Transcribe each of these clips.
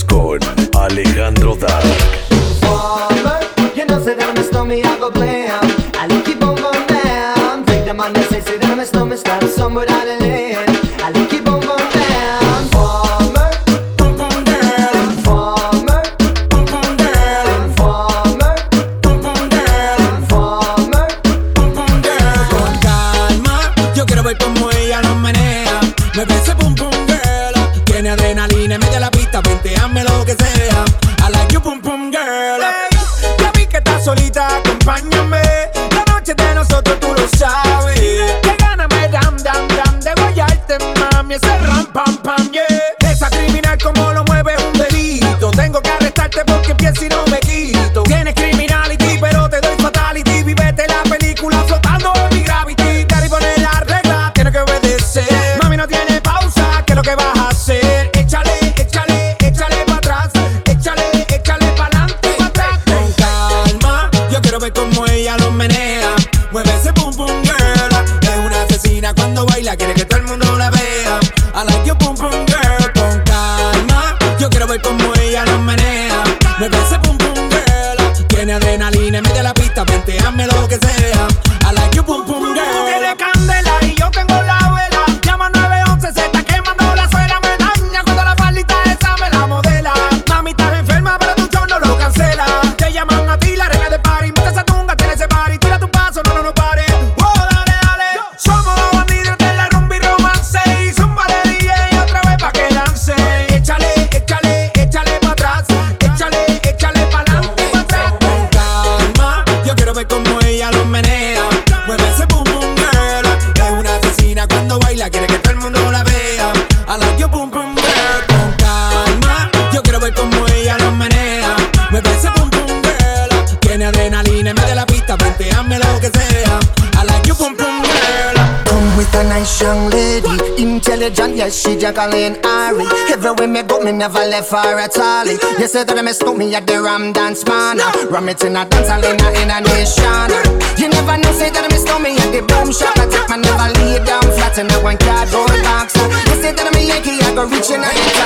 score. ella quiere que te yes, she juggling Ari. Everywhere me go, me never left her at all. You said that I messed me at the Ram Dance Man. Ram it in a dance, I in a nation. You never know, say that I miss me at the Boom Shop. I take my never lay down flat in a one cardboard box. You say that I'm a Yankee, I go reaching out.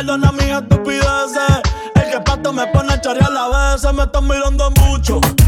Y nunca entendí por qué. Si de mí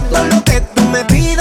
todo lo di,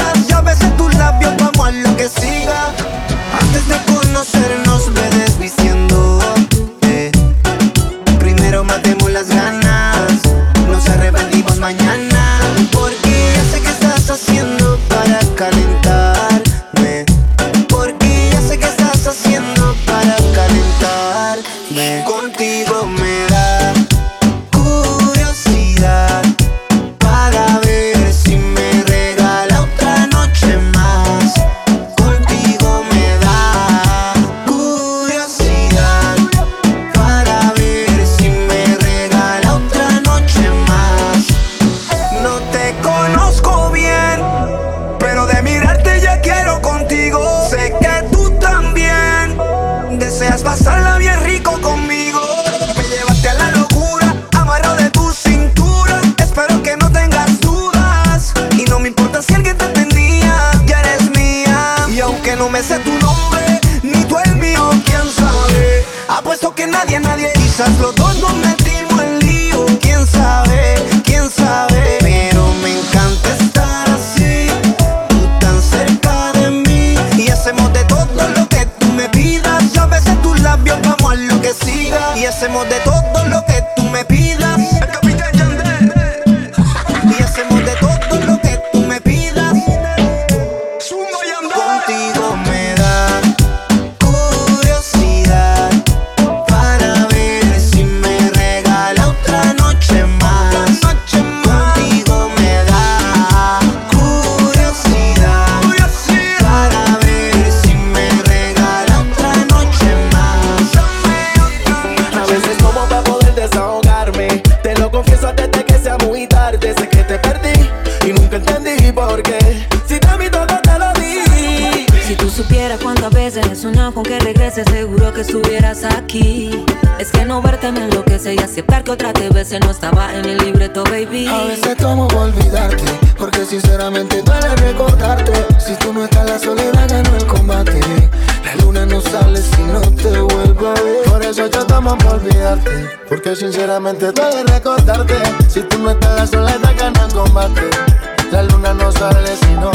sinceramente duele recordarte. Si tú no estás, la soledad ganó el combate. La luna no sale si no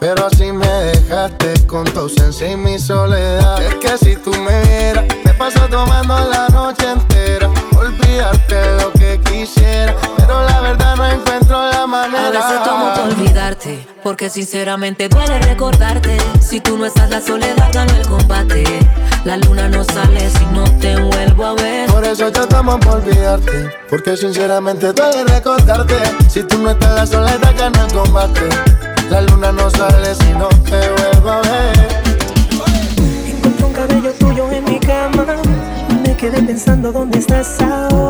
Pero así me dejaste con tu ausencia y mi soledad. Es que si tú me vieras, me paso tomando la noche entera. Olvidarte lo que quisiera, pero la verdad no encuentro la A manera. veces tomo por olvidarte, porque sinceramente duele recordarte. Si tú no estás, la soledad gana el combate. La luna no sale si no te vuelvo a ver. Por eso yo tomo por olvidarte, porque sinceramente duele recordarte. Si tú no estás, la soledad gana el combate. Pensando dónde estás ahora.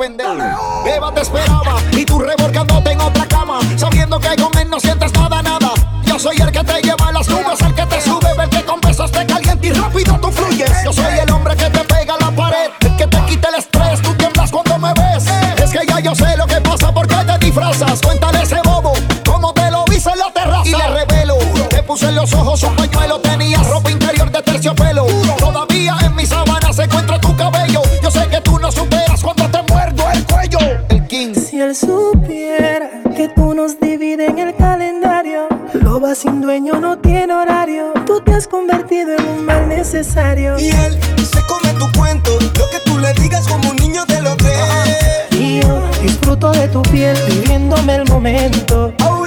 pendejo. Te esperaba y tú revolcándote en otra cama, sabiendo que con él no sientes nada, nada. Yo soy el que te lleva a las nubes, el que te sube, el que con besos te calienta y rápido tú fluyes. Yo soy el hombre que te pega la pared, el que te quita el estrés, tú tiemblas cuando me ves. Es que ya yo sé lo que pasa porque te disfrazas. Cuéntale ese bobo, cómo te lo hice en la terraza. Y le revelo, te puse en los ojos un pañuelo, tenías ropa interior de terciopelo convertido en un mal necesario. Y él se come tu cuento, lo que tú le digas como un niño te lo cree. Y yo disfruto de tu piel, viviéndome el momento. Oh,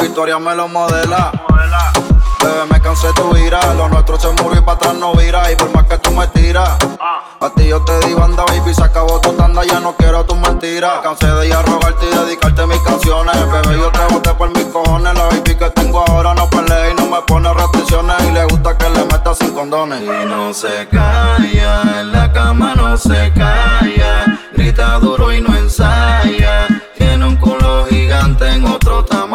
Victoria me lo modela. Bebé, me cansé tu ira. Lo nuestro se murió y para atrás no vira. Y por más que tú me tiras, a ti yo te di banda, baby. Se acabó tu tanda, ya no quiero tus mentiras. Cansé de ir a rogarte y dedicarte mis canciones. Bebé, yo te boté por mis cojones. La baby que tengo ahora no pelea y no me pone restricciones. Y le gusta que le meta sin condones. Y no se calla, en la cama no se calla. Grita duro y no ensaya. Tiene un culo gigante en otro tamaño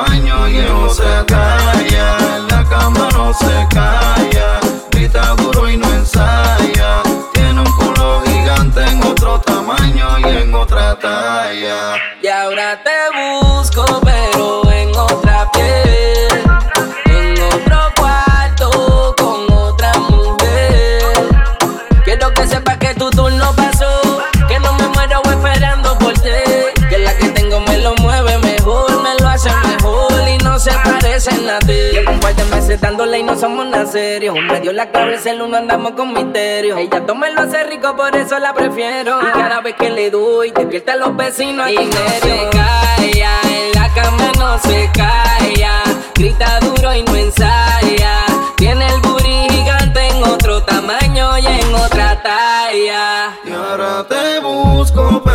no se calla, en la cama no se calla, grita duro y no ensaya, tiene un culo gigante en otro tamaño y en otra talla. noche en la. Un par de meses dándole y no somos nada serio. Me dio la clave el celular, no andamos con misterio. Ella toma lo hace rico, por eso la prefiero. Y cada vez que le doy, despierta a los vecinos. Y no se calla, en la cama no se calla. Grita duro y no ensaya. Tiene el booty gigante en otro tamaño y en otra talla. Y ahora te busco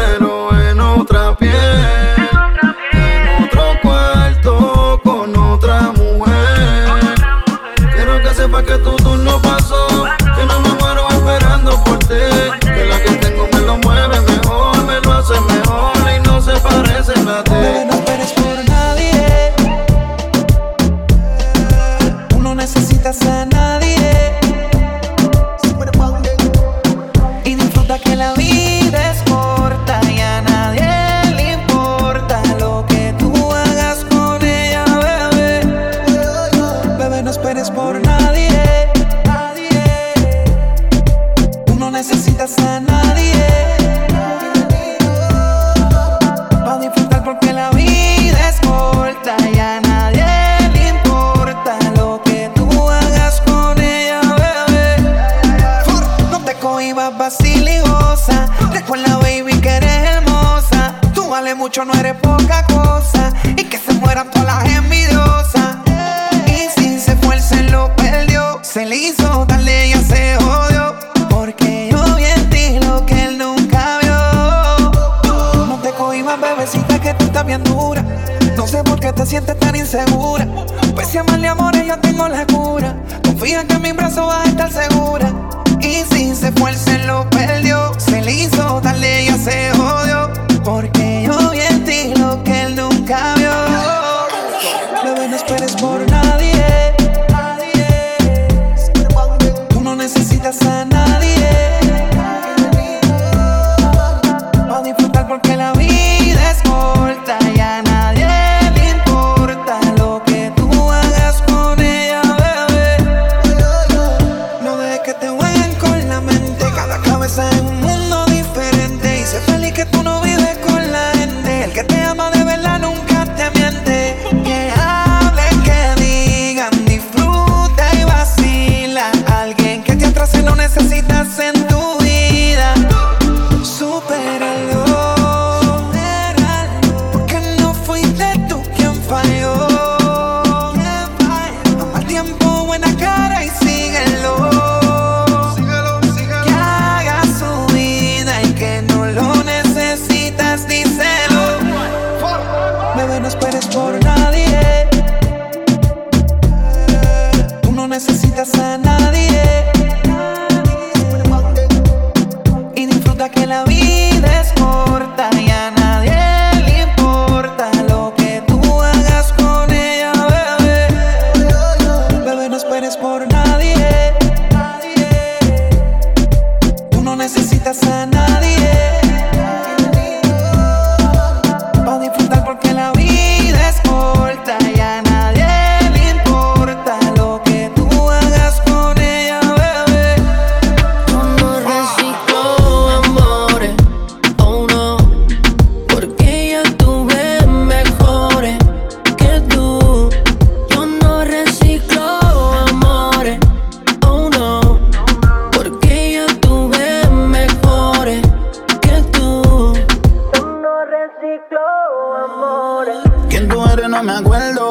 quién tú eres, no me acuerdo.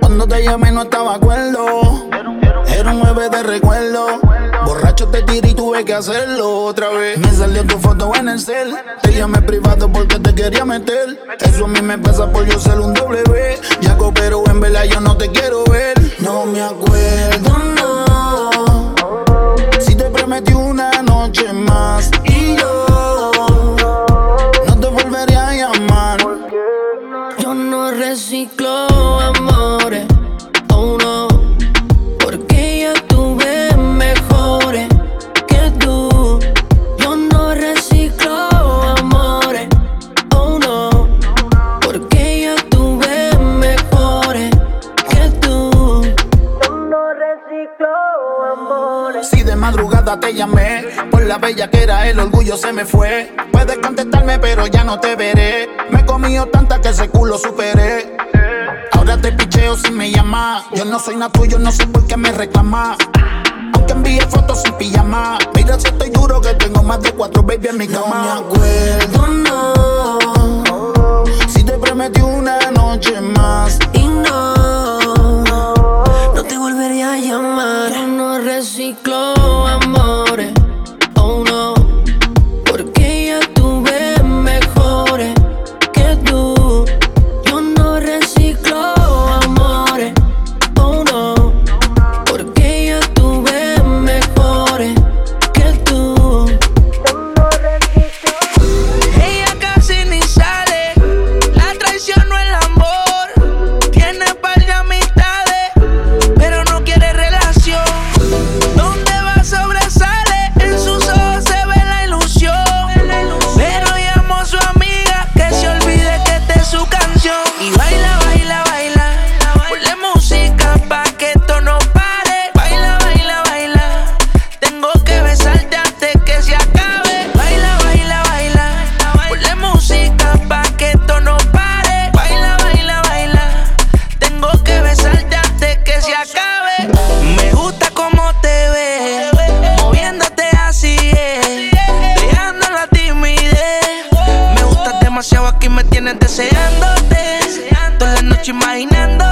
Cuando te llamé no estaba acuerdo. Era un bebé de recuerdo. Borracho te tiré y tuve que hacerlo otra vez. Me salió tu foto en el cel. Te llamé privado porque te quería meter. Eso a mí me pasa por yo ser un doble W. Ya pero en vela yo no te quiero ver. No me acuerdo, no. Si te prometí una noche más. La bella que era el orgullo se me fue. Puedes contestarme, pero ya no te veré. Me he comido tanta que ese culo superé. Ahora te picheo si me llamas. Yo no soy nada tuyo, no sé por qué me reclamas. Aunque envíe fotos sin pijama. Mira si estoy duro que tengo más de cuatro baby en mi cama. No me acuerdo, no. Si te prometí una noche más. deseándote. Toda la noche imaginando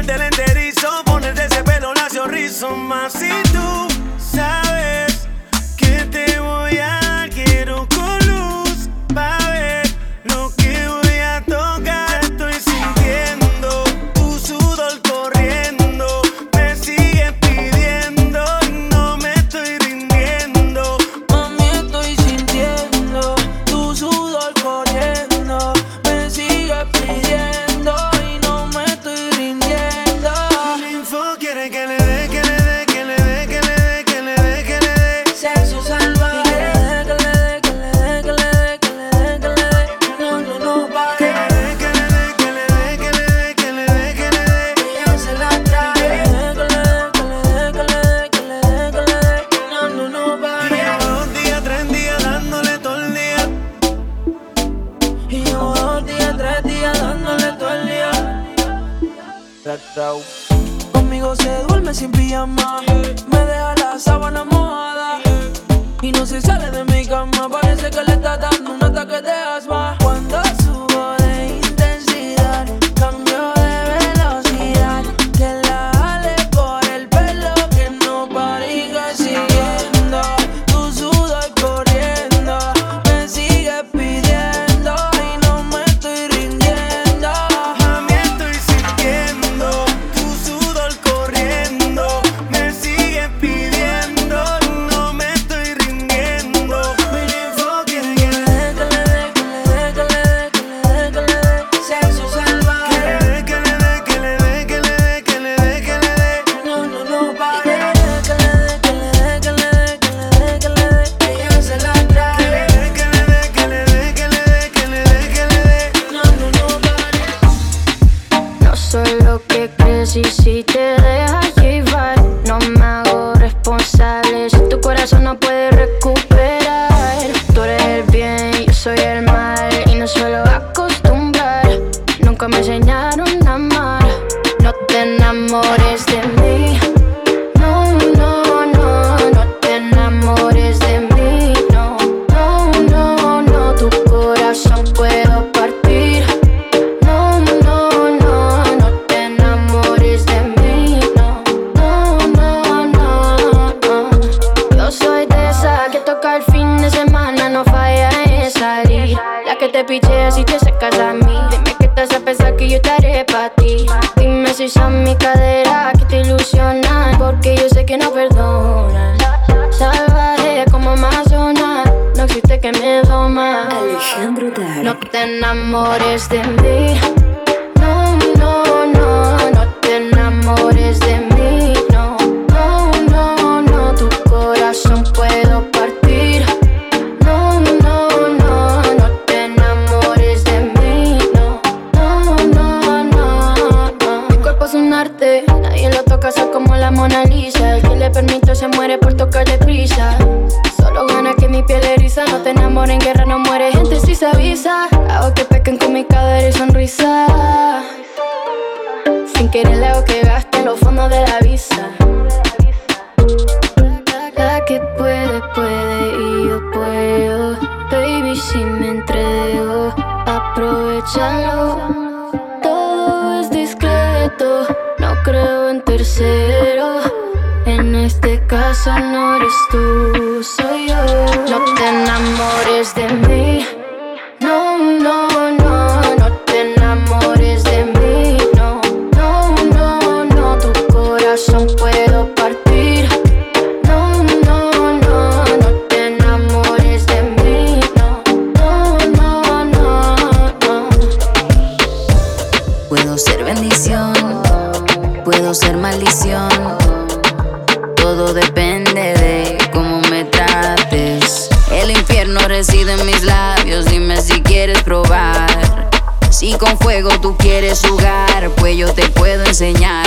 Quitarte el enterizo, ponerte ese pelo lacio, rizo macizo si te sacas a mí. Dime que estás a pensar que yo estaré para ti. Dime si son mi cadera que te ilusionan. Porque yo sé que no perdonan. Salvaje como Amazonas. No existe que me doma. Alejandro Dar. No te enamores de mí es discreto. No creo en tercero. En este caso no eres tú, soy yo. No te enamores de mí. quieres jugar, pues yo te puedo enseñar.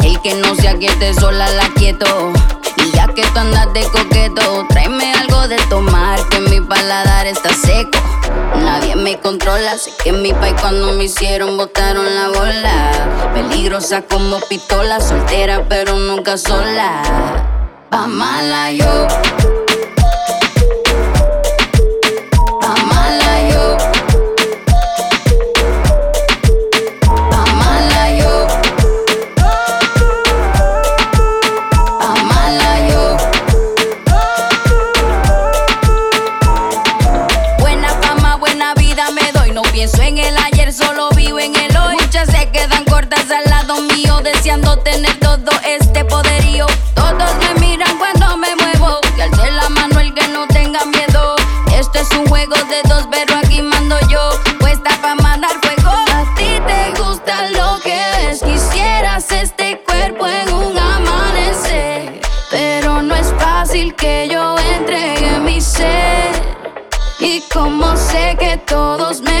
El que no sea que esté sola la quieto. Y ya que tú andas de coqueto, tráeme algo de tomar, que mi paladar está seco. Nadie me controla, sé que en mi país cuando me hicieron botaron la bola. Peligrosa como pistola, soltera pero nunca sola. Pa' mala yo. es un juego de dos, pero aquí mando yo. Puesta pa' mandar fuego. A ti te gusta lo que ves. Quisieras este cuerpo en un amanecer. Pero no es fácil que yo entregue mi ser. Y como sé que todos me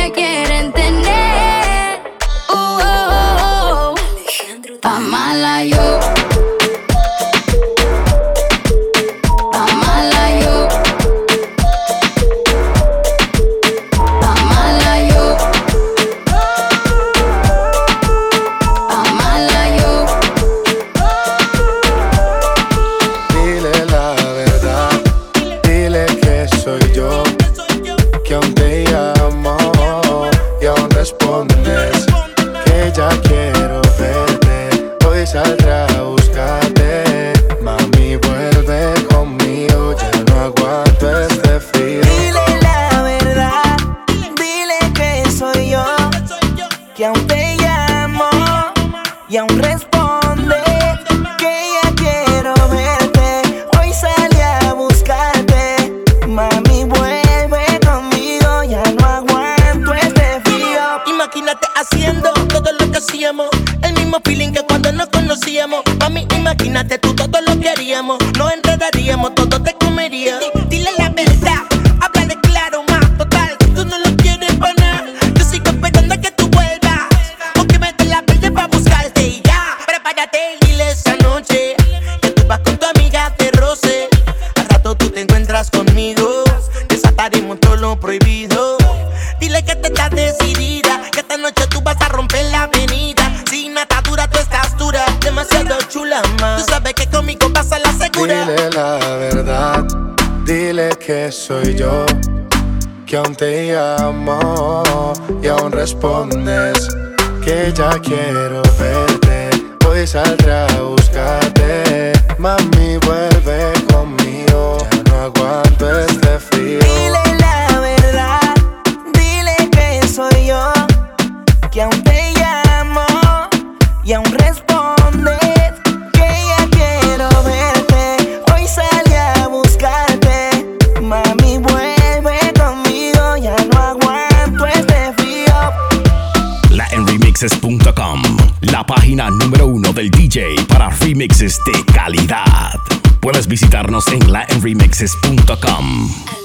que aún te amo y aún respondes que ya quiero verte. Hoy saldré a buscarte, mami, vuelve La página número uno del DJ para remixes de calidad. Puedes visitarnos en laenremixes.com.